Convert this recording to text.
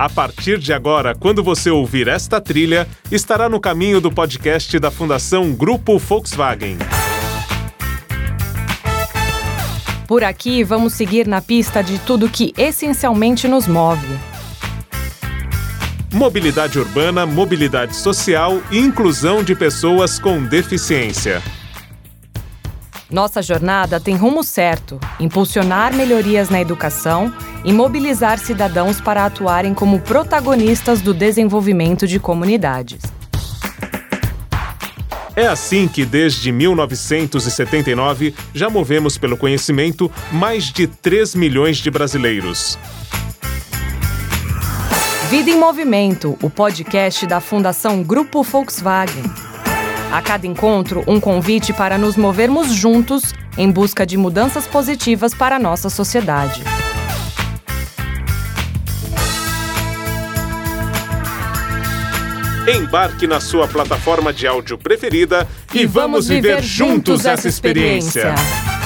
A partir de agora, quando você ouvir esta trilha, estará no caminho do podcast da Fundação Grupo Volkswagen. Por aqui, vamos seguir na pista de tudo que essencialmente nos move. Mobilidade urbana, mobilidade social e inclusão de pessoas com deficiência. Nossa jornada tem rumo certo: impulsionar melhorias na educação e mobilizar cidadãos para atuarem como protagonistas do desenvolvimento de comunidades. É assim que, desde 1979, já movemos pelo conhecimento mais de 3 milhões de brasileiros. Vida em Movimento, o podcast da Fundação Grupo Volkswagen. A cada encontro, um convite para nos movermos juntos em busca de mudanças positivas para a nossa sociedade. Embarque na sua plataforma de áudio preferida e, e vamos, viver, viver juntos essa experiência. experiência.